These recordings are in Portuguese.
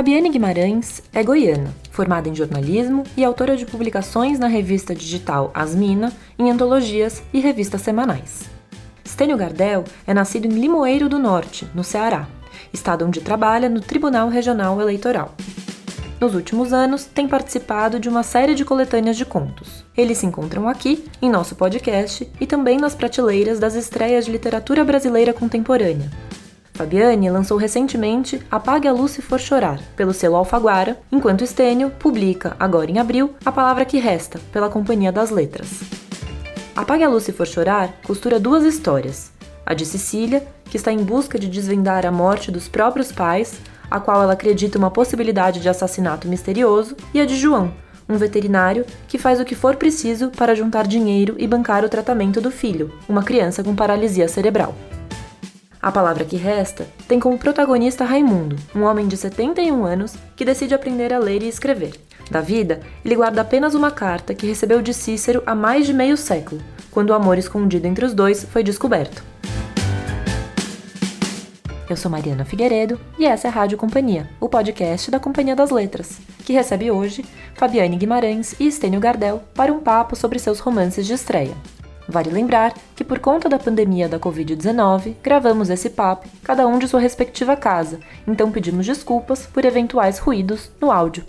Fabiane Guimarães é goiana, formada em jornalismo e autora de publicações na revista digital Asmina, em antologias e revistas semanais. Stênio Gardel é nascido em Limoeiro do Norte, no Ceará, estado onde trabalha no Tribunal Regional Eleitoral. Nos últimos anos, tem participado de uma série de coletâneas de contos. Eles se encontram aqui, em nosso podcast, e também nas prateleiras das estreias de literatura brasileira contemporânea. Fabiane lançou recentemente Apague a Luz se for chorar, pelo selo Alfaguara, enquanto Estênio publica, agora em abril, A Palavra que Resta, pela Companhia das Letras. Apague a Luz se for chorar costura duas histórias. A de Cecília, que está em busca de desvendar a morte dos próprios pais, a qual ela acredita uma possibilidade de assassinato misterioso, e a de João, um veterinário que faz o que for preciso para juntar dinheiro e bancar o tratamento do filho, uma criança com paralisia cerebral. A palavra que resta tem como protagonista Raimundo, um homem de 71 anos que decide aprender a ler e escrever. Da vida, ele guarda apenas uma carta que recebeu de Cícero há mais de meio século, quando o amor escondido entre os dois foi descoberto. Eu sou Mariana Figueiredo e essa é a Rádio Companhia, o podcast da Companhia das Letras, que recebe hoje Fabiane Guimarães e Estênio Gardel para um papo sobre seus romances de estreia. Vale lembrar que, por conta da pandemia da Covid-19, gravamos esse papo, cada um de sua respectiva casa, então pedimos desculpas por eventuais ruídos no áudio.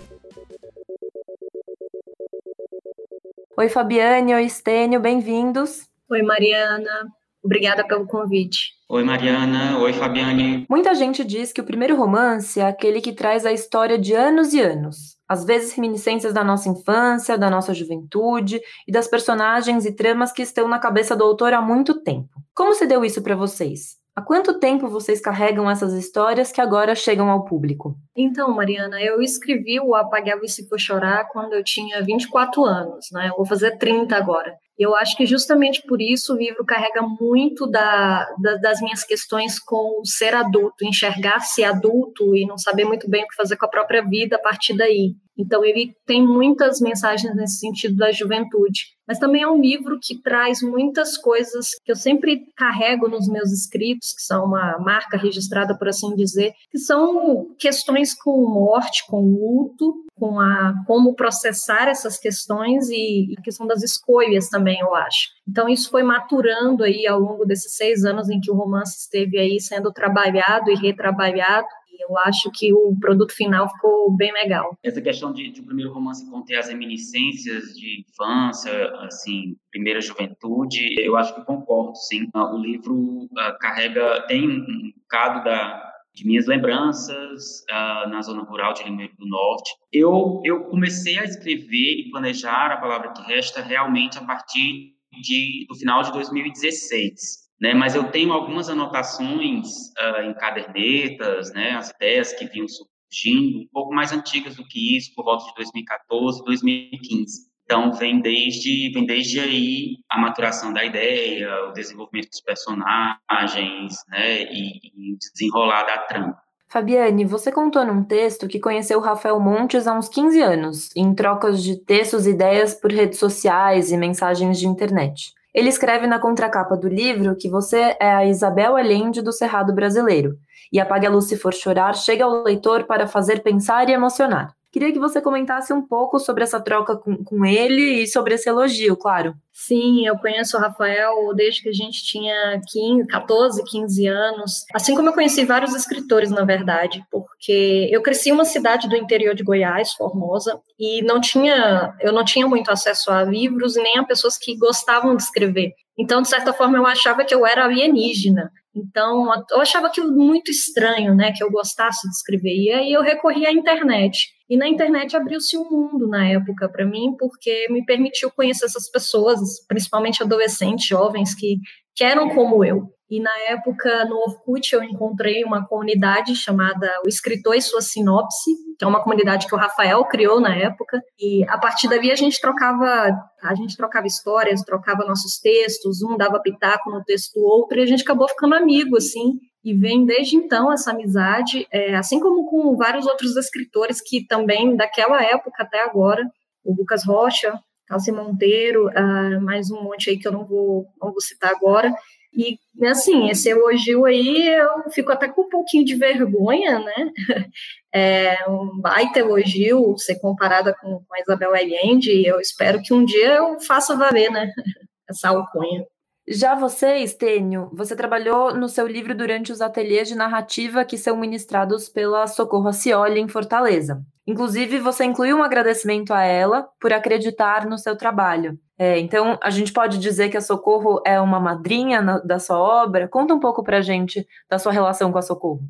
Oi, Fabiane, oi, Estênio, bem-vindos. Oi, Mariana. Obrigada pelo convite. Oi, Mariana. Oi, Fabiane. Muita gente diz que o primeiro romance é aquele que traz a história de anos e anos, às vezes reminiscências da nossa infância, da nossa juventude e das personagens e tramas que estão na cabeça do autor há muito tempo. Como se deu isso para vocês? Há quanto tempo vocês carregam essas histórias que agora chegam ao público? Então, Mariana, eu escrevi o Apagar e Se For Chorar quando eu tinha 24 anos, né? Eu vou fazer 30 agora. Eu acho que justamente por isso o livro carrega muito da, da, das minhas questões com o ser adulto, enxergar-se adulto e não saber muito bem o que fazer com a própria vida a partir daí. Então, ele tem muitas mensagens nesse sentido da juventude. Mas também é um livro que traz muitas coisas que eu sempre carrego nos meus escritos, que são uma marca registrada, por assim dizer, que são questões com morte, com luto, com a como processar essas questões e, a questão das escolhas também, eu acho. Então, isso foi maturando aí ao longo desses seis anos em que o romance esteve aí sendo trabalhado e retrabalhado eu acho que o produto final ficou bem legal. Essa questão de, de o primeiro romance conter as reminiscências de infância, assim, primeira juventude, eu acho que concordo, sim. O livro uh, carrega, tem um bocado da, de minhas lembranças uh, na zona rural de Limeiro do Norte. Eu, eu comecei a escrever e planejar a palavra que resta realmente a partir de, do final de 2016 né? Mas eu tenho algumas anotações uh, em cadernetas, né? As ideias que vinham surgindo, um pouco mais antigas do que isso, por volta de 2014, 2015. Então, vem desde, vem desde aí a maturação da ideia, o desenvolvimento dos personagens, né, e, e desenrolar da trama. Fabiane, você contou num texto que conheceu Rafael Montes há uns 15 anos, em trocas de textos e ideias por redes sociais e mensagens de internet. Ele escreve na contracapa do livro que você é a Isabel Allende do Cerrado Brasileiro, e Apague a Luz se for chorar chega ao leitor para fazer pensar e emocionar. Queria que você comentasse um pouco sobre essa troca com, com ele e sobre esse elogio, claro. Sim, eu conheço o Rafael desde que a gente tinha 15, 14, 15 anos. Assim como eu conheci vários escritores, na verdade, porque eu cresci em uma cidade do interior de Goiás, Formosa, e não tinha, eu não tinha muito acesso a livros e nem a pessoas que gostavam de escrever. Então, de certa forma, eu achava que eu era alienígena. Então, eu achava aquilo muito estranho, né, que eu gostasse de escrever. E aí eu recorri à internet. E na internet abriu-se um mundo na época para mim, porque me permitiu conhecer essas pessoas, principalmente adolescentes, jovens que, que eram como eu. E na época, no Orkut, eu encontrei uma comunidade chamada O Escritor e Sua Sinopse, que é uma comunidade que o Rafael criou na época. E a partir dali a gente trocava, a gente trocava histórias, trocava nossos textos, um dava pitaco no texto do outro, e a gente acabou ficando amigo, assim. E vem desde então essa amizade, é, assim como com vários outros escritores que também, daquela época até agora, o Lucas Rocha, Calci Monteiro, uh, mais um monte aí que eu não vou, não vou citar agora, e, assim, esse elogio aí eu fico até com um pouquinho de vergonha, né? é um baita elogio ser comparada com, com a Isabel Allende, e eu espero que um dia eu faça valer, né, essa alcunha. Já você, Estênio, você trabalhou no seu livro durante os ateliês de narrativa que são ministrados pela Socorro Acioli em Fortaleza. Inclusive, você incluiu um agradecimento a ela por acreditar no seu trabalho. É, então, a gente pode dizer que a Socorro é uma madrinha na, da sua obra? Conta um pouco para a gente da sua relação com a Socorro.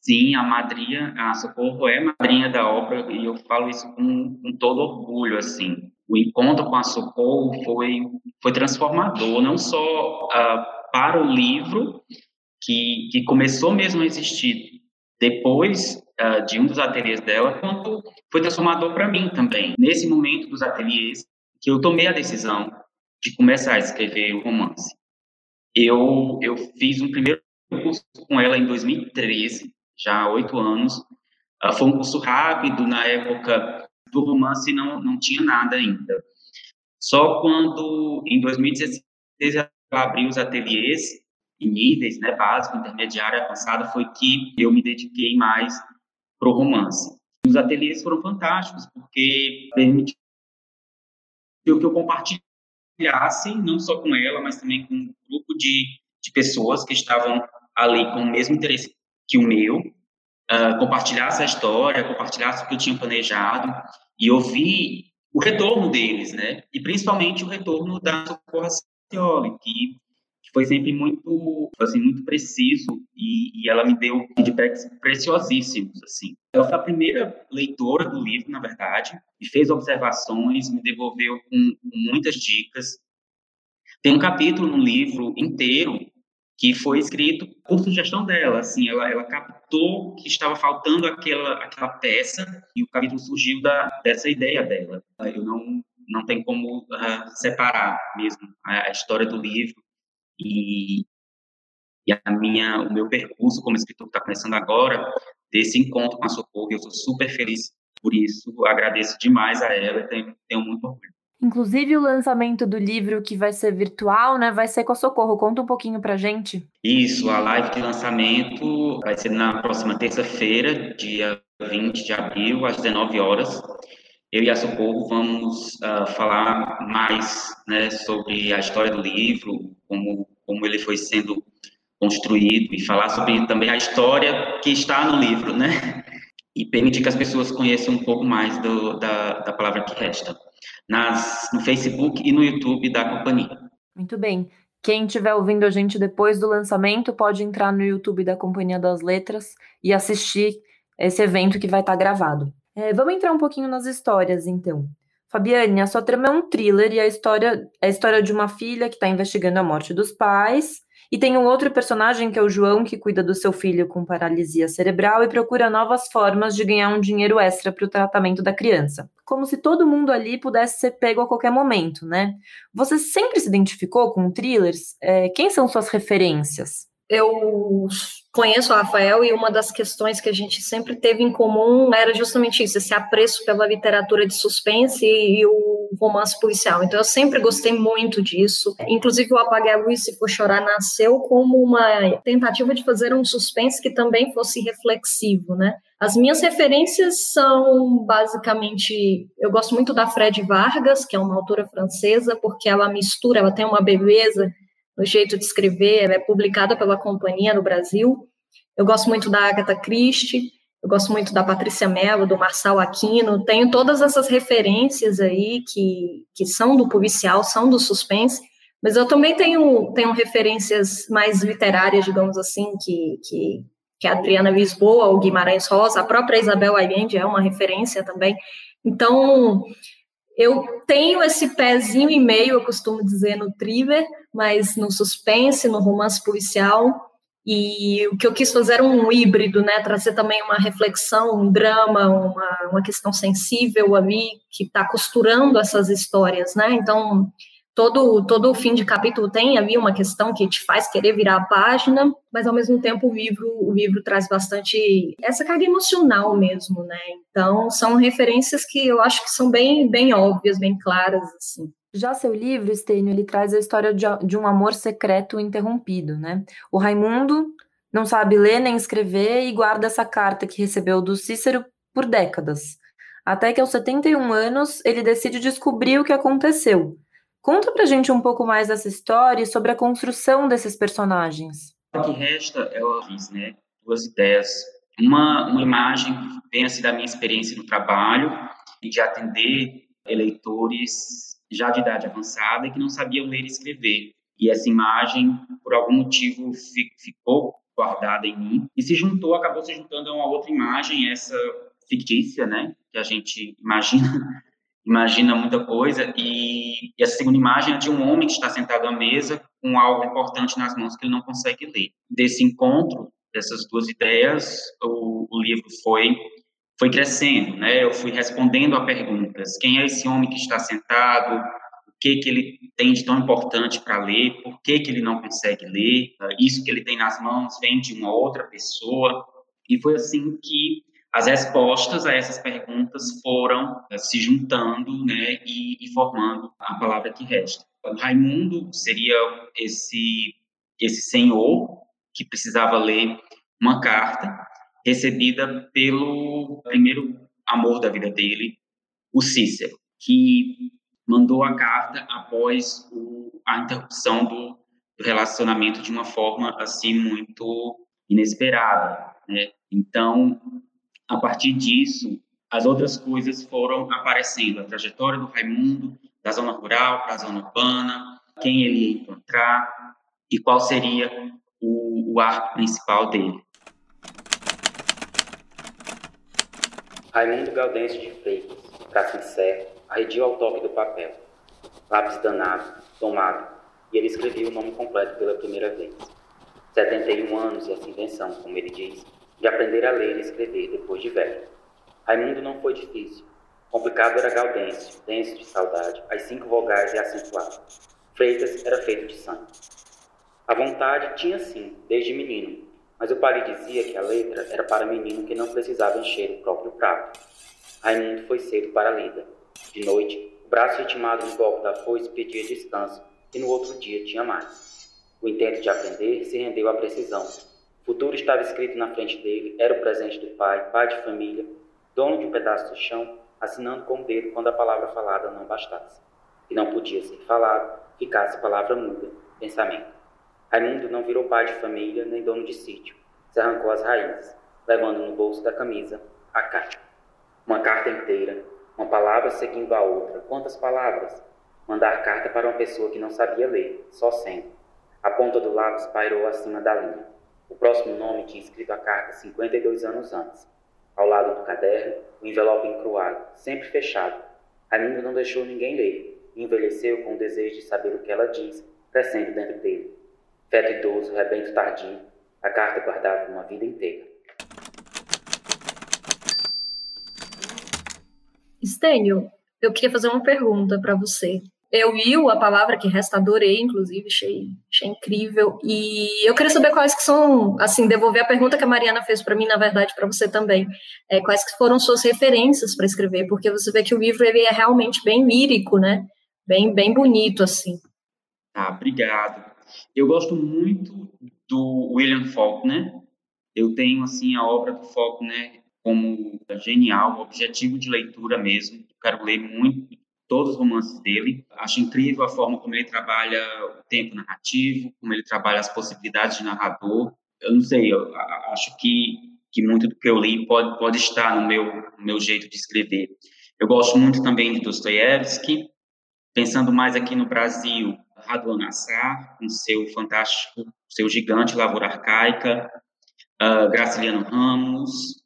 Sim, a madrinha, a Socorro é madrinha da obra e eu falo isso com, com todo orgulho, assim. O encontro com a Socorro foi, foi transformador, não só uh, para o livro, que, que começou mesmo a existir depois uh, de um dos ateliês dela, quanto foi transformador para mim também. Nesse momento dos ateliês, que eu tomei a decisão de começar a escrever o romance. Eu, eu fiz um primeiro curso com ela em 2013, já há oito anos. Uh, foi um curso rápido, na época do romance não, não tinha nada ainda. Só quando, em 2016, ela abriu os ateliês em níveis, né, básico, intermediário, avançado, foi que eu me dediquei mais para o romance. Os ateliês foram fantásticos, porque permitiu que eu compartilhasse, não só com ela, mas também com um grupo de, de pessoas que estavam ali com o mesmo interesse que o meu, uh, compartilhasse a história, compartilhasse o que eu tinha planejado e ouvir o retorno deles, né? E principalmente o retorno da Socorro Cioli, que foi sempre muito, assim, muito preciso e, e ela me deu feedbacks preciosíssimos, assim. Ela foi a primeira leitora do livro, na verdade, e fez observações, me devolveu com muitas dicas. Tem um capítulo no livro inteiro que foi escrito por sugestão dela, assim, ela, ela captou que estava faltando aquela, aquela peça e o capítulo surgiu da, dessa ideia dela. Eu não, não tem como uh, separar mesmo a, a, história do livro e, e a minha, o meu percurso como escritor que está começando agora, desse encontro com a Socorro, eu sou super feliz por isso, agradeço demais a ela tenho, tenho muito orgulho. Inclusive o lançamento do livro que vai ser virtual, né, vai ser com a Socorro. Conta um pouquinho pra gente. Isso, a live de lançamento vai ser na próxima terça-feira, dia 20 de abril, às 19 horas. Eu e a Socorro vamos uh, falar mais né, sobre a história do livro, como, como ele foi sendo construído e falar sobre também a história que está no livro, né? E permitir que as pessoas conheçam um pouco mais do, da, da palavra que resta nas, no Facebook e no YouTube da companhia. Muito bem. Quem estiver ouvindo a gente depois do lançamento pode entrar no YouTube da Companhia das Letras e assistir esse evento que vai estar gravado. É, vamos entrar um pouquinho nas histórias, então. Fabiane, a sua trama é um thriller e a história é a história de uma filha que está investigando a morte dos pais e tem um outro personagem que é o João, que cuida do seu filho com paralisia cerebral e procura novas formas de ganhar um dinheiro extra para o tratamento da criança. Como se todo mundo ali pudesse ser pego a qualquer momento, né? Você sempre se identificou com thrillers? É, quem são suas referências? eu conheço o Rafael e uma das questões que a gente sempre teve em comum era justamente isso, esse apreço pela literatura de suspense e o romance policial. Então eu sempre gostei muito disso. Inclusive o Apague a Luz se for chorar nasceu como uma tentativa de fazer um suspense que também fosse reflexivo, né? As minhas referências são basicamente, eu gosto muito da Fred Vargas, que é uma autora francesa, porque ela mistura, ela tem uma beleza no jeito de escrever, ela é publicada pela companhia no Brasil. Eu gosto muito da Agatha Christie, eu gosto muito da Patrícia Mello, do Marçal Aquino, tenho todas essas referências aí que, que são do policial, são do suspense, mas eu também tenho, tenho referências mais literárias, digamos assim, que, que, que a Adriana Lisboa, o Guimarães Rosa, a própria Isabel Allende é uma referência também. Então, eu tenho esse pezinho e meio, eu costumo dizer, no thriller, mas no suspense, no romance policial. E o que eu quis fazer era um híbrido, né? Trazer também uma reflexão, um drama, uma, uma questão sensível ali, que está costurando essas histórias, né? Então, todo, todo fim de capítulo tem ali uma questão que te faz querer virar a página, mas ao mesmo tempo o livro, o livro traz bastante essa carga emocional mesmo, né? Então são referências que eu acho que são bem, bem óbvias, bem claras, assim. Já seu livro, Stênio, ele traz a história de, um amor secreto interrompido, né? O Raimundo não sabe ler nem escrever e guarda essa carta que recebeu do Cícero por décadas. Até que aos 71 anos ele decide descobrir o que aconteceu. Conta pra gente um pouco mais dessa história e sobre a construção desses personagens. O que resta é o fiz, né? Duas ideias. Uma, uma imagem que vem assim da minha experiência no trabalho e de atender eleitores já de idade avançada e que não sabiam ler e escrever. E essa imagem, por algum motivo, ficou guardada em mim e se juntou, acabou se juntando a uma outra imagem, essa fictícia, né? Que a gente imagina, imagina muita coisa. E, e essa segunda imagem é de um homem que está sentado à mesa com algo importante nas mãos que ele não consegue ler. Desse encontro, dessas duas ideias, o, o livro foi foi crescendo, né? Eu fui respondendo a perguntas: quem é esse homem que está sentado? O que que ele tem de tão importante para ler? Por que que ele não consegue ler? Isso que ele tem nas mãos vem de uma outra pessoa? E foi assim que as respostas a essas perguntas foram eh, se juntando, né, e, e formando a palavra que resta. Raimundo seria esse esse senhor que precisava ler uma carta recebida pelo primeiro amor da vida dele, o Cícero, que mandou a carta após o, a interrupção do, do, relacionamento de uma forma assim muito inesperada, né? Então, a partir disso, as outras coisas foram aparecendo, a trajetória do Raimundo da zona rural para a zona urbana, quem ele ia encontrar e qual seria o, o arco principal dele. Raimundo Gaudêncio de Freitas, Cacincé, arredio ao toque do papel. Lápis danado, tomado, e ele escrevia o nome completo pela primeira vez. 71 anos e essa invenção, como ele diz, de aprender a ler e escrever depois de velho. Raimundo não foi difícil. Complicado era Gaudêncio, denso de saudade, as cinco vogais e acentuado. Freitas era feito de sangue. A vontade tinha sim, desde menino, mas o pai lhe dizia que a letra era para menino que não precisava encher o próprio prato. Raimundo foi cedo para a lida. De noite, o braço ritmado no golpe da foice pedia descanso e no outro dia tinha mais. O intento de aprender se rendeu à precisão, futuro estava escrito na frente dele, era o presente do pai, pai de família, dono de um pedaço do chão, assinando com o dedo quando a palavra falada não bastasse. E não podia ser falado, ficasse palavra muda, pensamento. Raimundo não virou pai de família nem dono de sítio. Se arrancou as raízes, levando no bolso da camisa a carta. Uma carta inteira, uma palavra seguindo a outra. Quantas palavras? Mandar carta para uma pessoa que não sabia ler, só sendo. A ponta do lápis pairou acima da linha. O próximo nome tinha escrito a carta 52 anos antes. Ao lado do caderno, o envelope encruado, sempre fechado. Raimundo não deixou ninguém ler envelheceu com o desejo de saber o que ela diz, crescendo dentro dele. Feto idoso, rebento tardio, a carta guardava uma vida inteira. Stênio, eu queria fazer uma pergunta para você. Eu li a palavra que resta, adorei, inclusive, achei, achei incrível. E eu queria saber quais que são, assim, devolver a pergunta que a Mariana fez para mim, na verdade, para você também. É, quais que foram suas referências para escrever? Porque você vê que o livro ele é realmente bem lírico, né? Bem, bem bonito, assim. Ah, obrigado. Eu gosto muito do William Faulkner. Eu tenho, assim, a obra do Faulkner como genial, objetivo de leitura mesmo. quero ler muito todos os romances dele. Acho incrível a forma como ele trabalha o tempo narrativo, como ele trabalha as possibilidades de narrador. Eu não sei, eu acho que, que muito do que eu li pode, pode estar no meu, no meu jeito de escrever. Eu gosto muito também de Dostoiévski, pensando mais aqui no Brasil, Raduan Assar, com seu fantástico, seu gigante Lavoura Arcaica, uh, Graciliano Ramos,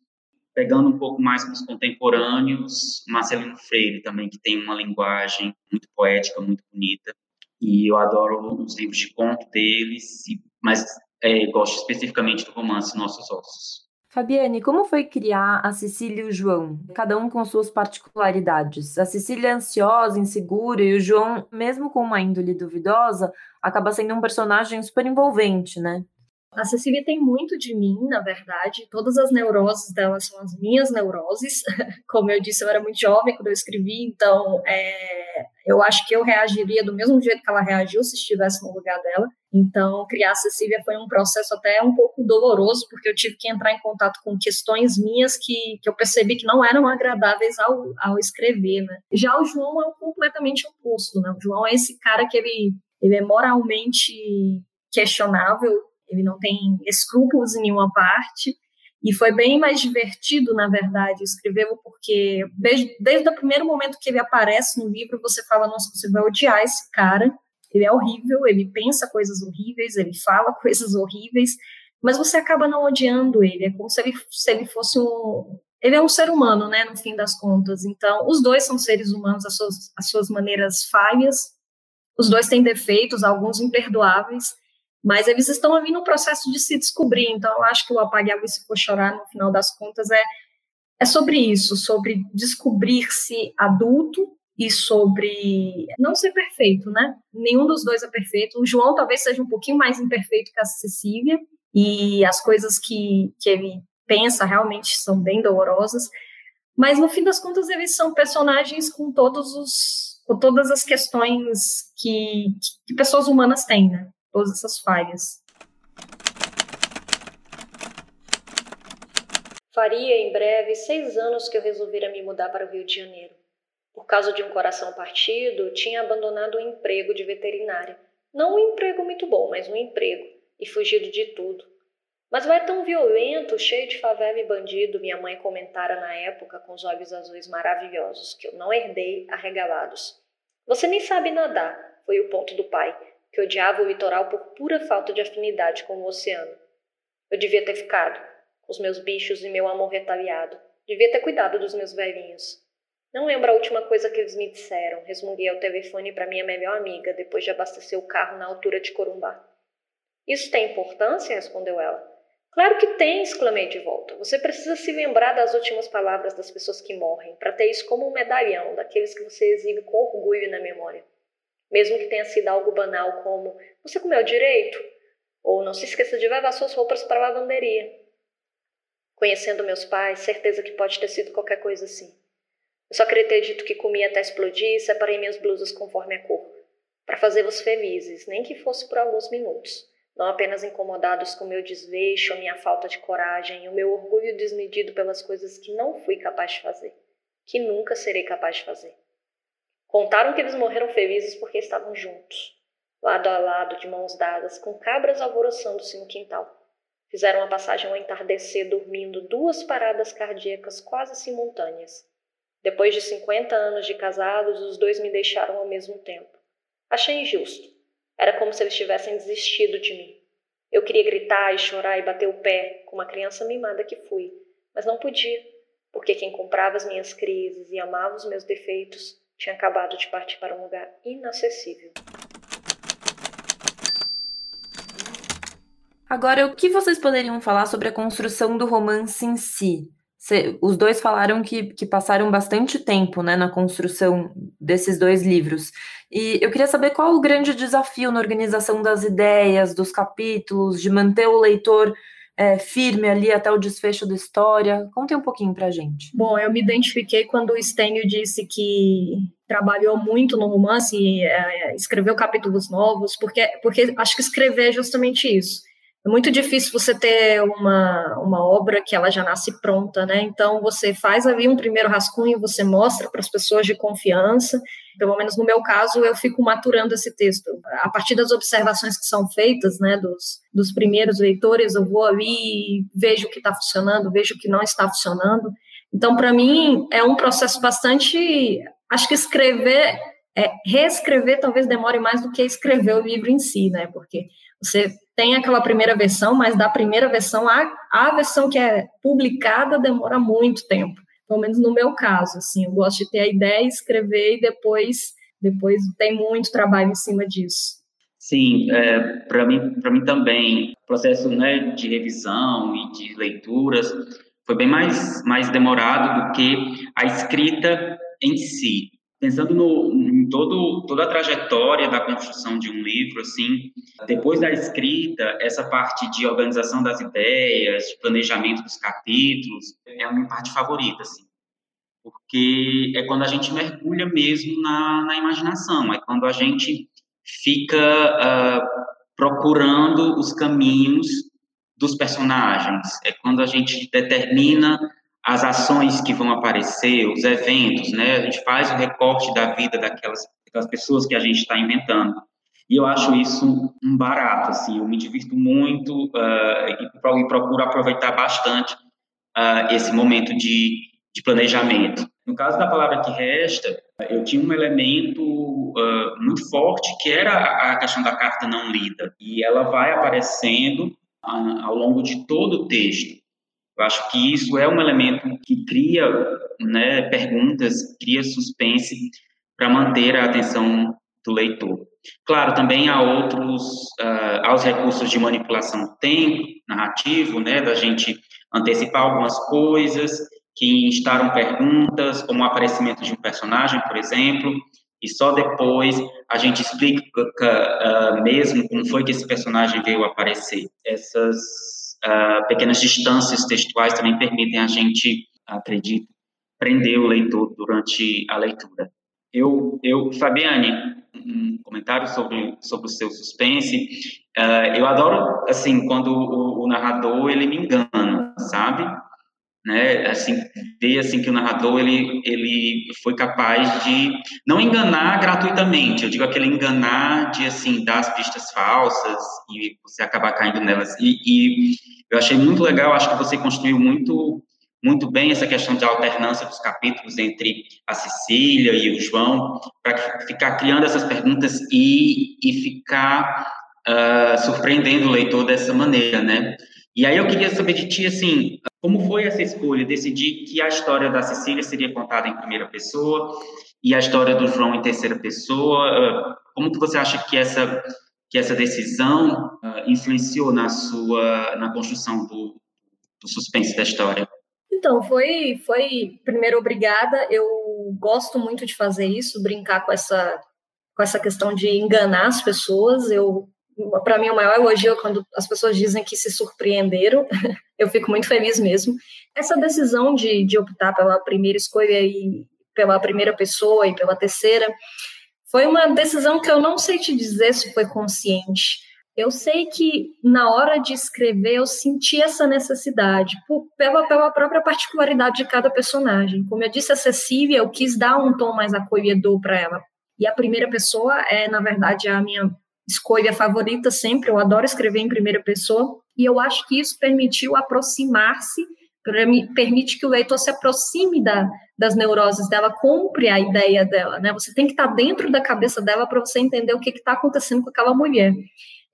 pegando um pouco mais para os contemporâneos, Marcelino Freire também, que tem uma linguagem muito poética, muito bonita, e eu adoro os livros de conto deles, mas é, gosto especificamente do romance Nossos Ossos. Fabiane, como foi criar a Cecília e o João? Cada um com suas particularidades. A Cecília é ansiosa, insegura, e o João, mesmo com uma índole duvidosa, acaba sendo um personagem super envolvente, né? A Cecília tem muito de mim, na verdade. Todas as neuroses dela são as minhas neuroses. Como eu disse, eu era muito jovem quando eu escrevi, então é, Eu acho que eu reagiria do mesmo jeito que ela reagiu se estivesse no lugar dela. Então, criar a Cecília foi um processo até um pouco doloroso, porque eu tive que entrar em contato com questões minhas que, que eu percebi que não eram agradáveis ao, ao escrever, né? Já o João é um completamente oposto, né? O João é esse cara que ele, ele é moralmente questionável, ele não tem escrúpulos em nenhuma parte, e foi bem mais divertido, na verdade, escrevê-lo, porque desde, desde o primeiro momento que ele aparece no livro, você fala, nossa, você vai odiar esse cara, ele é horrível, ele pensa coisas horríveis, ele fala coisas horríveis, mas você acaba não odiando ele, é como se ele, se ele fosse um... Ele é um ser humano, né, no fim das contas. Então, os dois são seres humanos, as suas, as suas maneiras falhas, os dois têm defeitos, alguns imperdoáveis, mas eles estão ali no processo de se descobrir, então eu acho que o Apague a Luz se for chorar, no final das contas, é, é sobre isso, sobre descobrir-se adulto e sobre não ser perfeito, né? Nenhum dos dois é perfeito. O João talvez seja um pouquinho mais imperfeito que a Cecília, e as coisas que, que ele pensa realmente são bem dolorosas, mas no fim das contas eles são personagens com todos os com todas as questões que, que pessoas humanas têm, né? Todas essas falhas. Faria em breve seis anos que eu resolvera me mudar para o Rio de Janeiro. Por causa de um coração partido, tinha abandonado o emprego de veterinária. Não um emprego muito bom, mas um emprego, e fugido de tudo. Mas vai tão violento, cheio de favela e bandido, minha mãe comentara na época com os olhos azuis maravilhosos, que eu não herdei arregalados. Você nem sabe nadar, foi o ponto do pai que odiava o litoral por pura falta de afinidade com o oceano. Eu devia ter ficado, com os meus bichos e meu amor retaliado. Devia ter cuidado dos meus velhinhos. Não lembro a última coisa que eles me disseram. Resmunguei ao telefone para minha melhor amiga depois de abastecer o carro na altura de Corumbá. Isso tem importância? respondeu ela. Claro que tem, exclamei de volta. Você precisa se lembrar das últimas palavras das pessoas que morrem, para ter isso como um medalhão, daqueles que você exibe com orgulho na memória mesmo que tenha sido algo banal como você comeu direito ou não se esqueça de levar suas roupas para a lavanderia. Conhecendo meus pais, certeza que pode ter sido qualquer coisa assim. Eu só queria ter dito que comi até explodir e separei minhas blusas conforme a cor, para fazê-los felizes, nem que fosse por alguns minutos, não apenas incomodados com meu desleixo, minha falta de coragem e o meu orgulho desmedido pelas coisas que não fui capaz de fazer, que nunca serei capaz de fazer. Contaram que eles morreram felizes porque estavam juntos, lado a lado, de mãos dadas, com cabras alvoroçando-se no quintal. Fizeram a passagem ao entardecer, dormindo duas paradas cardíacas quase simultâneas. Depois de 50 anos de casados, os dois me deixaram ao mesmo tempo. Achei injusto. Era como se eles tivessem desistido de mim. Eu queria gritar e chorar e bater o pé, como a criança mimada que fui, mas não podia, porque quem comprava as minhas crises e amava os meus defeitos tinha acabado de partir para um lugar inacessível. Agora, o que vocês poderiam falar sobre a construção do romance em si? os dois falaram que, que passaram bastante tempo né, na construção desses dois livros. E eu queria saber qual o grande desafio na organização das ideias, dos capítulos, de manter o leitor é, firme ali até o desfecho da história? Conte um pouquinho pra gente. Bom, eu me identifiquei quando o Stênio disse que trabalhou muito no romance é, escreveu capítulos novos, porque, porque acho que escrever é justamente isso. É muito difícil você ter uma, uma obra que ela já nasce pronta, né? Então você faz ali um primeiro rascunho, você mostra para as pessoas de confiança. Pelo menos no meu caso, eu fico maturando esse texto. A partir das observações que são feitas, né, dos, dos primeiros leitores, eu vou ali, vejo o que está funcionando, vejo o que não está funcionando. Então, para mim, é um processo bastante. Acho que escrever, é, reescrever talvez demore mais do que escrever o livro em si, né? Porque você tem aquela primeira versão, mas da primeira versão à, à versão que é publicada demora muito tempo. Pelo menos no meu caso, assim, eu gosto de ter a ideia, escrever e depois, depois tem muito trabalho em cima disso. Sim, é, para mim, para mim também, o processo né, de revisão e de leituras foi bem mais, mais demorado do que a escrita em si pensando no, todo, toda a trajetória da construção de um livro, assim, depois da escrita, essa parte de organização das ideias, de planejamento dos capítulos, é a minha parte favorita, assim. porque é quando a gente mergulha mesmo na, na imaginação, é quando a gente fica uh, procurando os caminhos dos personagens, é quando a gente determina as ações que vão aparecer, os eventos, né? A gente faz o recorte da vida daquelas, daquelas pessoas que a gente está inventando. E eu acho isso um barato, assim, eu me divirto muito uh, e, procuro aproveitar bastante uh, esse momento de, de planejamento. No caso da palavra que resta, eu tinha um elemento uh, muito forte que era a questão da carta não lida. E ela vai aparecendo ao longo de todo o texto. Eu acho que isso é um elemento que cria né, perguntas, cria suspense para manter a atenção do leitor. Claro, também há outros, uh, há os recursos de manipulação tempo, narrativo, né, da gente antecipar algumas coisas que instaram perguntas, como o aparecimento de um personagem, por exemplo, e só depois a gente explica uh, mesmo como foi que esse personagem veio aparecer. Essas uh, pequenas distâncias textuais também permitem a gente, acredito, prender o leitor durante a leitura. Eu, eu Fabiane, um comentário sobre, sobre o seu suspense. Uh, eu adoro, assim, quando o, o, narrador, ele me engana, sabe? Né? Assim, ver, assim, que o narrador, ele, ele foi capaz de não enganar gratuitamente, eu digo aquele enganar de, assim, dar as pistas falsas e você acabar caindo nelas. E, e eu achei muito legal, acho que você construiu muito muito bem essa questão de alternância dos capítulos entre a Cecília e o João, para ficar criando essas perguntas e, e ficar uh, surpreendendo o leitor dessa maneira, né? E aí eu queria saber de ti, assim, como foi essa escolha, decidir que a história da Cecília seria contada em primeira pessoa e a história do João em terceira pessoa? Uh, como que você acha que essa que essa decisão uh, influenciou na sua na construção do, do suspense da história? Então, foi, foi primeiro obrigada. Eu gosto muito de fazer isso, brincar com essa, com essa questão de enganar as pessoas. Eu, para mim, o maior elogio é quando as pessoas dizem que se surpreenderam. Eu fico muito feliz mesmo. Essa decisão de, de optar pela primeira escolha e pela primeira pessoa e pela terceira foi uma decisão que eu não sei te dizer se foi consciente eu sei que na hora de escrever eu senti essa necessidade, pela, pela própria particularidade de cada personagem. Como eu disse a Cecília, eu quis dar um tom mais acolhedor para ela. E a primeira pessoa é, na verdade, a minha escolha favorita sempre. Eu adoro escrever em primeira pessoa. E eu acho que isso permitiu aproximar-se, permite que o leitor se aproxime da, das neuroses dela, compre a ideia dela. Né? Você tem que estar dentro da cabeça dela para você entender o que está acontecendo com aquela mulher.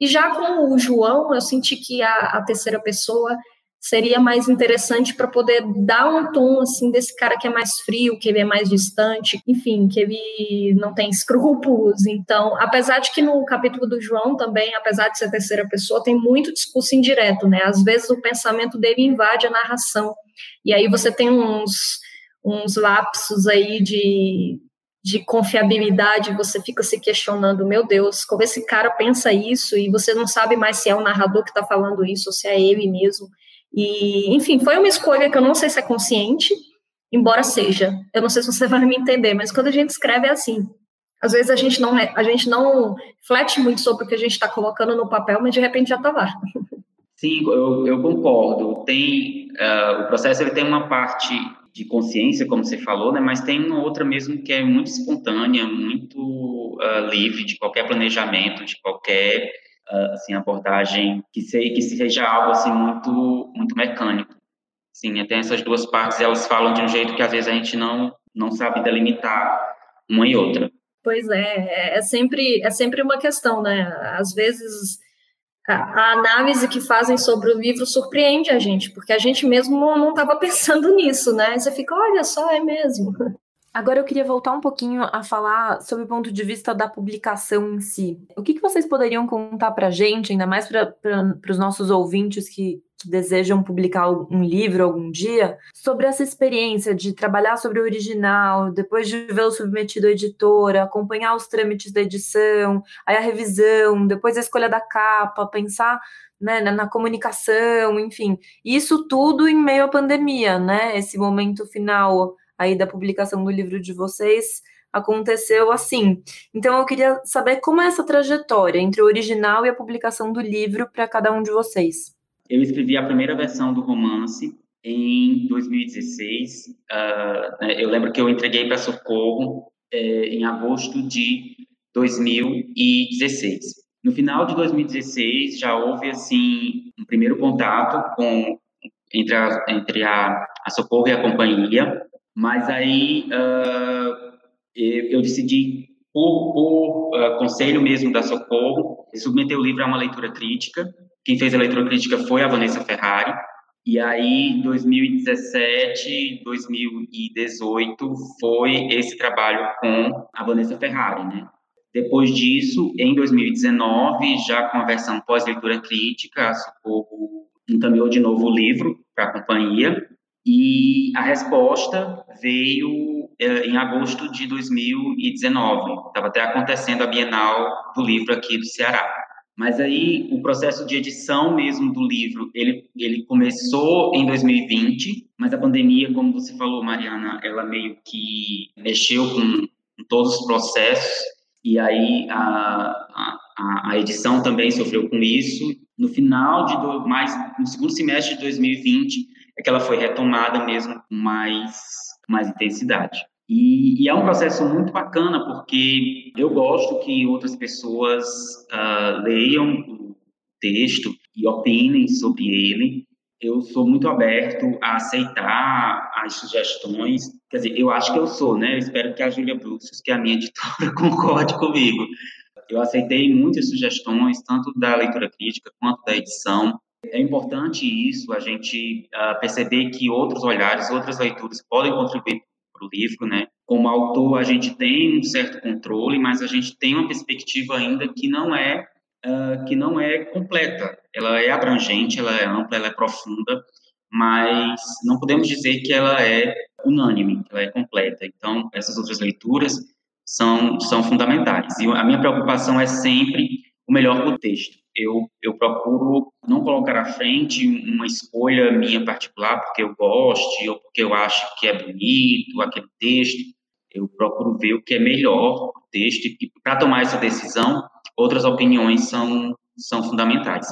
E já com o João, eu senti que a, a terceira pessoa seria mais interessante para poder dar um tom assim desse cara que é mais frio, que ele é mais distante, enfim, que ele não tem escrúpulos. Então, apesar de que no capítulo do João também, apesar de ser terceira pessoa, tem muito discurso indireto, né? Às vezes o pensamento dele invade a narração. E aí você tem uns uns lapsos aí de de confiabilidade, você fica se questionando, meu Deus, como esse cara pensa isso, e você não sabe mais se é o narrador que está falando isso ou se é ele mesmo. E, enfim, foi uma escolha que eu não sei se é consciente, embora seja. Eu não sei se você vai me entender, mas quando a gente escreve é assim. Às vezes a gente não, a gente não reflete muito sobre o que a gente está colocando no papel, mas de repente já está lá. Sim, eu, eu concordo. Tem uh, o processo ele tem uma parte de consciência, como você falou, né? Mas tem uma outra mesmo que é muito espontânea, muito uh, livre de qualquer planejamento, de qualquer assim abordagem que, se, que seja algo assim muito muito mecânico. Sim, tem essas duas partes, elas falam de um jeito que às vezes a gente não não sabe delimitar uma e outra. Pois é, é, é sempre é sempre uma questão, né? Às vezes a, análise que fazem sobre o livro surpreende a gente, porque a gente mesmo não estava pensando nisso, né? Você fica, olha só, é mesmo. Agora eu queria voltar um pouquinho a falar sobre o ponto de vista da publicação em si. O que, que vocês poderiam contar para a gente, ainda mais para os nossos ouvintes que, que, desejam publicar um livro algum dia, sobre essa experiência de trabalhar sobre o original, depois de vê-lo submetido à editora, acompanhar os trâmites da edição, aí a revisão, depois a escolha da capa, pensar né, na, na, comunicação, enfim. Isso tudo em meio à pandemia, né? Esse momento final aí da publicação do livro de vocês aconteceu assim. Então eu queria saber como é essa trajetória entre o original e a publicação do livro para cada um de vocês. Eu escrevi a primeira versão do romance em 2016. Uh, ah, né, eu lembro que eu entreguei para Socorro é, em agosto de 2016. No final de 2016 já houve assim um primeiro contato com entre a, entre a, a Socorro e a companhia, mas aí uh, eu decidi por, por uh, conselho mesmo da Socorro submeter o livro a uma leitura crítica. Quem fez a leitura crítica foi a Vanessa Ferrari. E aí, 2017, 2018 foi esse trabalho com a Vanessa Ferrari, né? Depois disso, em 2019, já com a versão pós-leitura crítica, a Socorro encaminhou de novo o livro para a companhia e a resposta veio eh, em agosto de 2019. Estava até acontecendo a Bienal do livro aqui do Ceará. Mas aí o processo de edição mesmo do livro, ele, ele começou em 2020, mas a pandemia, como você falou, Mariana, ela meio que mexeu com, com todos os processos, e aí a, a, a, edição também sofreu com isso. No final de, do, mais, no segundo semestre de 2020, é que ela foi retomada mesmo com mais, mais intensidade. E, e, é um processo muito bacana, porque eu gosto que outras pessoas uh, leiam o texto e opinem sobre ele. Eu sou muito aberto a aceitar as sugestões. Quer dizer, eu acho que eu sou, né? Eu espero que a Júlia Bruxos, que é a minha editora, concorde comigo. Eu aceitei muitas sugestões, tanto da leitura crítica quanto da edição. É importante isso, a gente uh, perceber que outros olhares, outras leituras podem contribuir para o livro, né? Como autor, a gente tem um certo controle, mas a gente tem uma perspectiva ainda que não é uh, que não é completa. Ela é abrangente, ela é ampla, ela é profunda, mas não podemos dizer que ela é unânime, ela é completa. Então, essas outras leituras são são fundamentais. E a minha preocupação é sempre o melhor do texto eu, eu procuro não colocar à frente uma escolha minha particular porque eu goste ou porque eu acho que é bonito aquele texto. Eu procuro ver o que é melhor o texto e para tomar essa decisão, outras opiniões são, são fundamentais.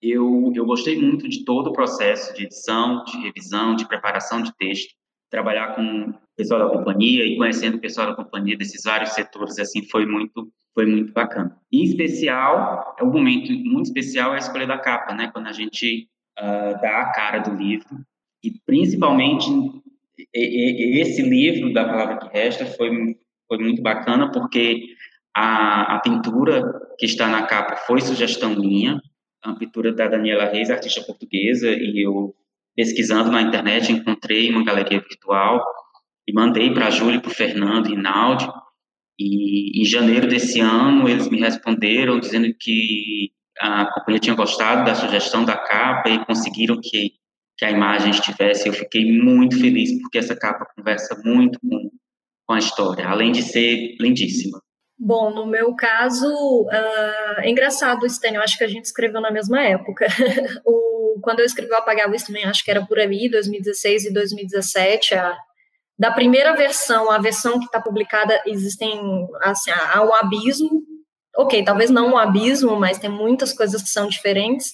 Eu, eu gostei muito de todo o processo de edição, de revisão, de preparação de texto. Trabalhar com pessoal da companhia e conhecendo o pessoal da companhia desses vários setores, assim, foi muito foi muito bacana. Em especial, é um momento muito especial é a escolha da capa, né? Quando a gente uh, dá a cara do livro e principalmente esse livro da palavra que resta foi foi muito bacana porque a, a pintura que está na capa foi sugestão minha, a pintura da Daniela Reis, artista portuguesa, e eu pesquisando na internet encontrei uma galeria virtual e mandei para a Júlia, para o Fernando e Naldi, e em janeiro desse ano, eles me responderam dizendo que a companhia tinha gostado da sugestão da capa e conseguiram que, que a imagem estivesse. Eu fiquei muito feliz, porque essa capa conversa muito com, com a história, além de ser lindíssima. Bom, no meu caso, uh, é engraçado, Stênio, eu acho que a gente escreveu na mesma época. o, quando eu escrevi o Apagar Luz também, acho que era por aí, 2016 e 2017, a, da primeira versão à versão que está publicada, existem, assim, há um abismo. Ok, talvez não um abismo, mas tem muitas coisas que são diferentes,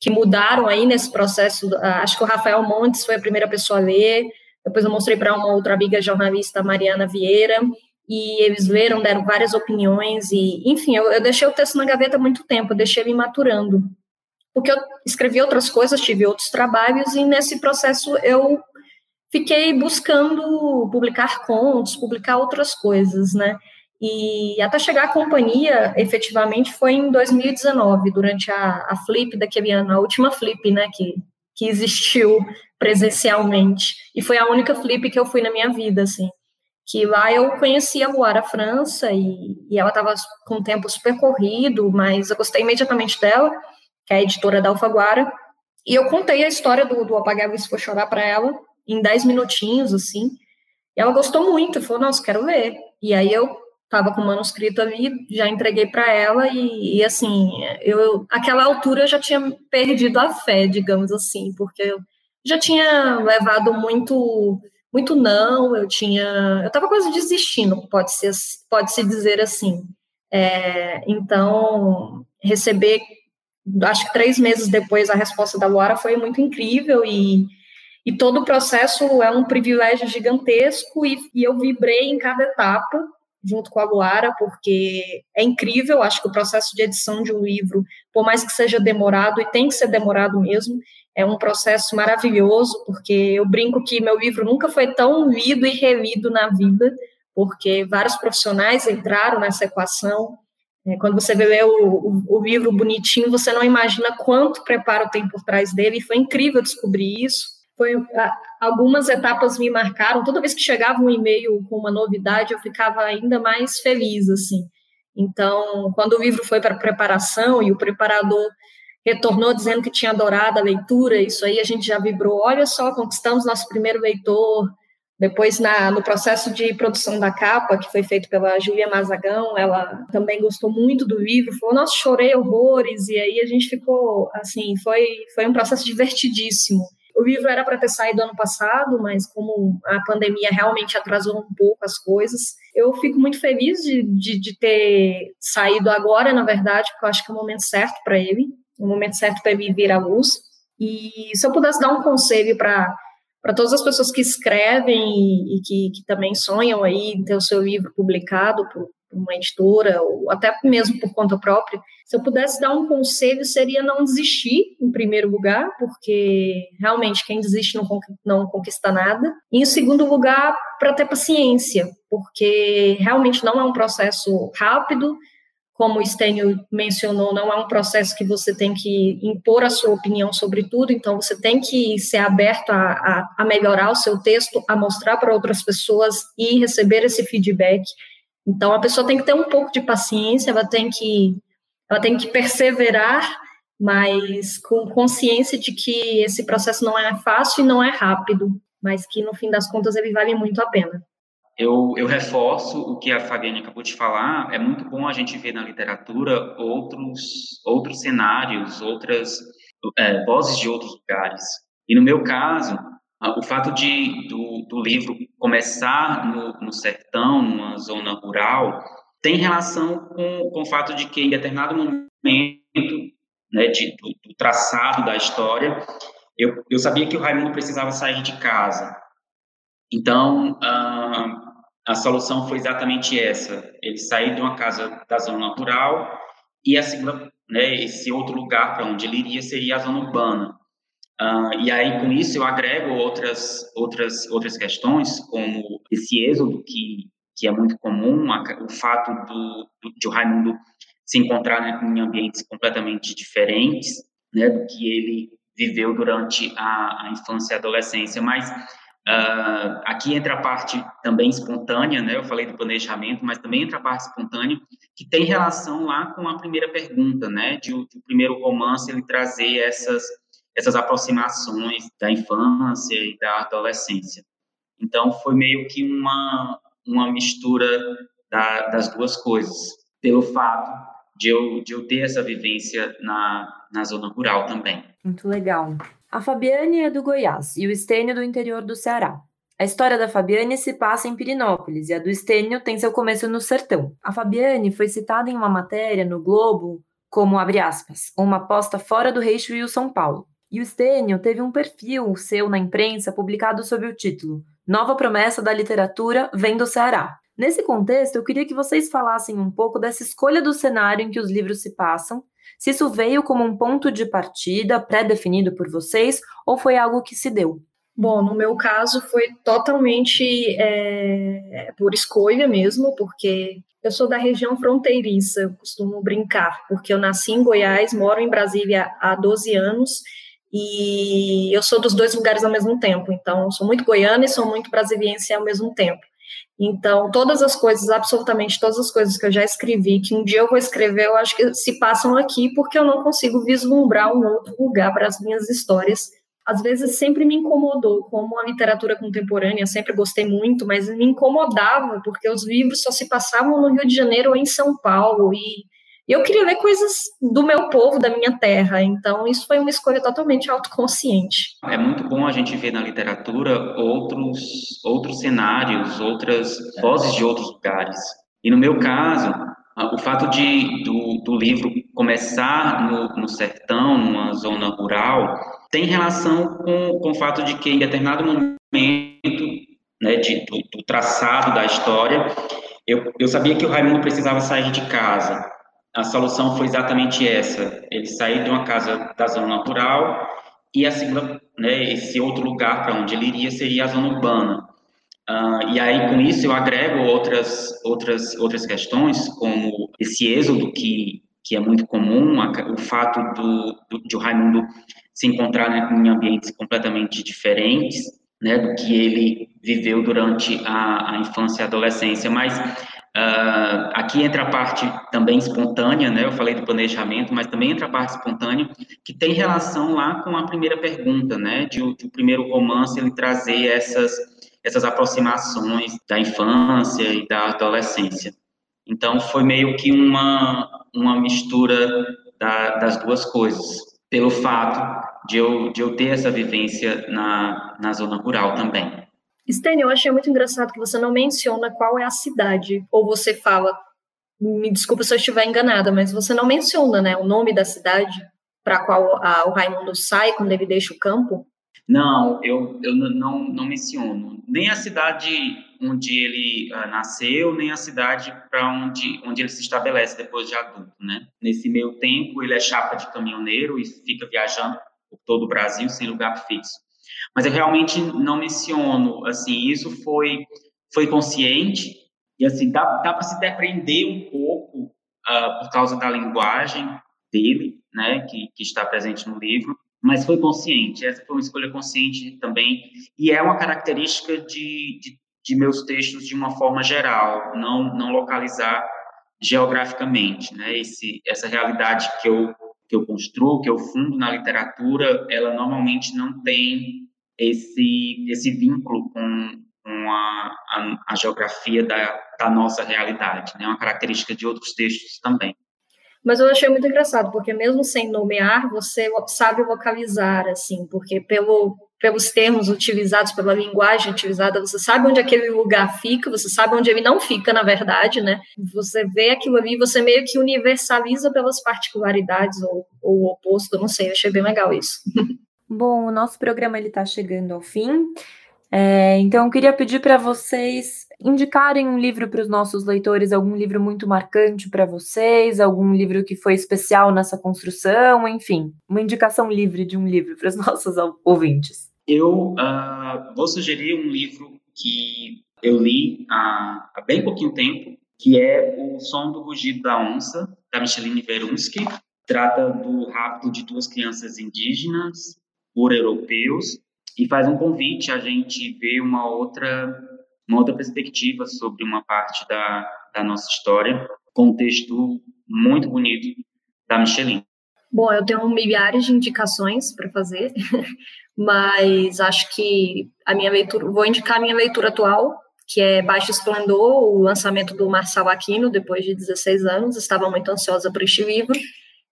que mudaram aí nesse processo. Ah, acho que o Rafael Montes foi a primeira pessoa a ler, depois eu mostrei para uma outra amiga jornalista, Mariana Vieira, e eles leram, deram várias opiniões, e, enfim, eu, eu deixei o texto na gaveta há muito tempo, deixei ele maturando. Porque eu escrevi outras coisas, tive outros trabalhos, e nesse processo eu fiquei buscando publicar contos, publicar outras coisas, né? E até chegar à companhia, efetivamente, foi em 2019, durante a, a Flip daquele ano, a última Flip, né, que, que existiu presencialmente. E foi a única Flip que eu fui na minha vida, assim. Que lá eu conheci a Luara França e, e ela estava com um tempo super corrido, mas eu gostei imediatamente dela, que é a editora da Alfaguara. E eu contei a história do, do Apagar Se For Chorar para ela, em 10 minutinhos, assim. E ela gostou muito, falou, nossa, quero ler. E aí eu estava com o manuscrito ali, já entreguei para ela e, e, assim, eu aquela altura eu já tinha perdido a fé, digamos assim, porque eu já tinha levado muito muito não, eu tinha, eu estava quase desistindo, pode ser, pode se dizer assim. É, então, receber, acho que três meses depois a resposta da Luara foi muito incrível e e todo o processo é um privilégio gigantesco e, e eu vibrei em cada etapa junto com a Luara, porque é incrível, acho que o processo de edição de um livro, por mais que seja demorado, e tem que ser demorado mesmo, é um processo maravilhoso, porque eu brinco que meu livro nunca foi tão lido e relido na vida, porque vários profissionais entraram nessa equação. É, quando você vê o, o, o, livro bonitinho, você não imagina quanto preparo tem por trás dele, e foi incrível descobrir isso foi algumas etapas me marcaram. Toda vez que chegava um e-mail com uma novidade, eu ficava ainda mais feliz assim. Então, quando o livro foi para preparação e o preparador retornou dizendo que tinha adorado a leitura, isso aí a gente já vibrou. Olha só, conquistamos nosso primeiro leitor. Depois, na, no processo de produção da capa, que foi feito pela Júlia Mazagão, ela também gostou muito do livro, falou, nossa, chorei horrores, e aí a gente ficou, assim, foi, foi um processo divertidíssimo. O livro era para ter saído ano passado, mas como a pandemia realmente atrasou um pouco as coisas, eu fico muito feliz de, de, de ter saído agora, na verdade, porque eu acho que é o momento certo para ele, o momento certo para ele vir à luz. E se eu pudesse dar um conselho para para todas as pessoas que escrevem e, e que, que, também sonham aí ter o seu livro publicado por, uma editora, ou até mesmo por conta própria, se eu pudesse dar um conselho, seria não desistir, em primeiro lugar, porque realmente quem desiste não, não conquista nada. E em segundo lugar, para ter paciência, porque realmente não é um processo rápido, como o Stênio mencionou, não é um processo que você tem que impor a sua opinião sobre tudo, então você tem que ser aberto a, a, a melhorar o seu texto, a mostrar para outras pessoas e receber esse feedback. Então a pessoa tem que ter um pouco de paciência, ela tem que ela tem que perseverar, mas com consciência de que esse processo não é fácil e não é rápido, mas que no fim das contas ele vale muito a pena. Eu, eu reforço o que a Fabiane acabou de falar. É muito bom a gente ver na literatura outros outros cenários, outras é, vozes de outros lugares. E no meu caso, o fato de do, do livro começar no, no, sertão, numa zona rural, tem relação com, com o fato de que em determinado momento né, de, do, do, traçado da história, eu, eu sabia que o Raimundo precisava sair de casa. Então, ah, a solução foi exatamente essa: ele sair de uma casa da zona rural e a segunda, né, esse outro lugar para onde ele iria seria a zona urbana. Uh, e aí, com isso, eu agrego outras, outras, outras questões, como esse êxodo que, que é muito comum, a, o fato do, do, de o Raimundo se encontrar né, em ambientes completamente diferentes né, do que ele viveu durante a, a infância e adolescência. Mas uh, aqui entra a parte também espontânea, né, eu falei do planejamento, mas também entra a parte espontânea, que tem relação lá com a primeira pergunta, né, de, de o primeiro romance ele trazer essas essas aproximações da infância e da adolescência. Então, foi meio que uma, uma mistura da, das duas coisas, pelo fato de eu, de eu ter essa vivência na, na zona rural também. Muito legal. A Fabiane é do Goiás e o Estênio do interior do Ceará. A história da Fabiane se passa em Pirinópolis e a do Estênio tem seu começo no sertão. A Fabiane foi citada em uma matéria no Globo como, abre aspas, uma aposta fora do Reixo e o São Paulo. E o Stênio teve um perfil seu na imprensa publicado sob o título Nova Promessa da Literatura Vem do Ceará. Nesse contexto, eu queria que vocês falassem um pouco dessa escolha do cenário em que os livros se passam, se isso veio como um ponto de partida pré-definido por vocês ou foi algo que se deu. Bom, no meu caso foi totalmente é, por escolha mesmo, porque eu sou da região fronteiriça, eu costumo brincar, porque eu nasci em Goiás, moro em Brasília há 12 anos e eu sou dos dois lugares ao mesmo tempo, então sou muito goiana e sou muito brasiliense ao mesmo tempo. Então, todas as coisas, absolutamente todas as coisas que eu já escrevi, que um dia eu vou escrever, eu acho que se passam aqui porque eu não consigo vislumbrar um outro lugar para as minhas histórias. Às vezes sempre me incomodou, como a literatura contemporânea, sempre gostei muito, mas me incomodava porque os livros só se passavam no Rio de Janeiro ou em São Paulo e E eu queria ler coisas do meu povo, da minha terra. Então, isso foi uma escolha totalmente autoconsciente. É muito bom a gente ver na literatura outros, outros cenários, outras vozes de outros lugares. E no meu caso, o fato de, do, do livro começar no, no sertão, numa zona rural, tem relação com, com o fato de que em determinado momento né, de, do, do, traçado da história, eu, eu sabia que o Raimundo precisava sair de casa. A solução foi exatamente essa: ele sair de uma casa da zona natural e a segunda, né, esse outro lugar para onde ele iria seria a zona urbana. Uh, e aí, com isso, eu agrego outras, outras, outras questões, como esse êxodo que, que é muito comum, o fato do, do, de o Raimundo se encontrar em ambientes completamente diferentes, né, do que ele viveu durante a, a infância e adolescência. Mas uh, aqui entra a parte também espontânea, né, eu falei do planejamento, mas também entra a parte espontânea, que tem relação lá com a primeira pergunta, né, de, de o primeiro romance ele trazer essas essas aproximações da infância e da adolescência. Então, foi meio que uma, uma mistura da, das duas coisas, pelo fato de eu, de eu ter essa vivência na, na zona rural também. Stênio, eu achei muito engraçado que você não menciona qual é a cidade, ou você fala, me desculpa se eu estiver enganada, mas você não menciona né, o nome da cidade para qual a, o Raimundo sai quando ele deixa o campo. Não, eu, eu não, não menciono. Nem a cidade onde ele uh, nasceu, nem a cidade para onde, onde ele se estabelece depois de adulto, né? Nesse meio tempo, ele é chapa de caminhoneiro e fica viajando por todo o Brasil sem lugar fixo. Mas eu realmente não menciono, assim, isso foi, foi consciente e, assim, dá, dá para se depreender um pouco uh, por causa da linguagem dele, né, que, que está presente no livro, mas foi consciente. Essa foi uma escolha consciente também e é uma característica de, de, de meus textos de uma forma geral, não não localizar geograficamente, né? Esse essa realidade que eu que eu construo, que eu fundo na literatura, ela normalmente não tem esse esse vínculo com, com a, a, a geografia da, da nossa realidade, né? Uma característica de outros textos também. Mas eu achei muito engraçado, porque mesmo sem nomear, você sabe localizar, assim, porque pelo, pelos termos utilizados, pela linguagem utilizada, você sabe onde aquele lugar fica, você sabe onde ele não fica, na verdade, né? Você vê aquilo ali, você meio que universaliza pelas particularidades ou, ou o oposto, não sei, eu achei bem legal isso. Bom, o nosso programa está chegando ao fim. É, então, eu queria pedir para vocês indicarem um livro para os nossos leitores, algum livro muito marcante para vocês, algum livro que foi especial nessa construção, enfim, uma indicação livre de um livro para os nossos ouvintes. Eu uh, vou sugerir um livro que eu li há, há, bem pouquinho tempo, que é O Som do Rugido da Onça, da Micheline Verunsky. Trata do rapto de duas crianças indígenas por europeus e faz um convite a gente ver uma outra uma outra perspectiva sobre uma parte da, da nossa história, com um texto muito bonito da Michelin. Bom, eu tenho milhares de indicações para fazer, mas acho que a minha leitura, vou indicar a minha leitura atual, que é Baixo Esplendor, o lançamento do Marçal Aquino, depois de 16 anos. Estava muito ansiosa por este livro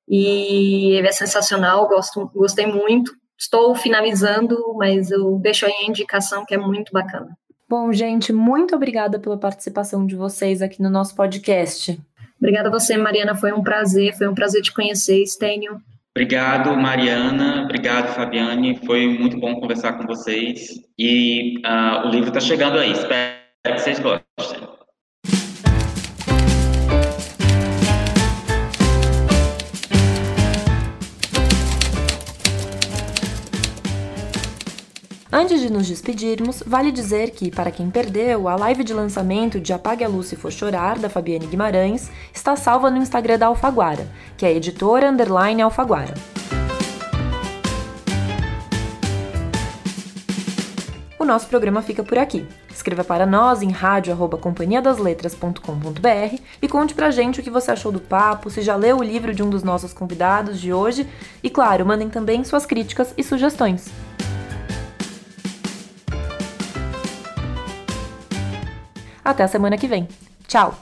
e ele é sensacional, gosto, gostei muito. Estou finalizando, mas eu deixo aí a indicação que é muito bacana. Bom, gente, muito obrigada pela participação de vocês aqui no nosso podcast. Obrigada a você, Mariana. Foi um prazer, foi um prazer te conhecer, Estênio. Obrigado, Mariana. Obrigado, Fabiane. Foi muito bom conversar com vocês. E uh, o livro está chegando aí. Espero que vocês gostem. Antes de nos despedirmos, vale dizer que, para quem perdeu, a live de lançamento de Apague a Luz se For Chorar, da Fabiane Guimarães, está salva no Instagram da Alfaguara, que é editora underline Alfaguara. O nosso programa fica por aqui. Escreva para nós em rádio@companhiadasletras.com.br e conte pra gente o que você achou do papo, se já leu o livro de um dos nossos convidados de hoje e, claro, mandem também suas críticas e sugestões. Até a semana que vem. Tchau!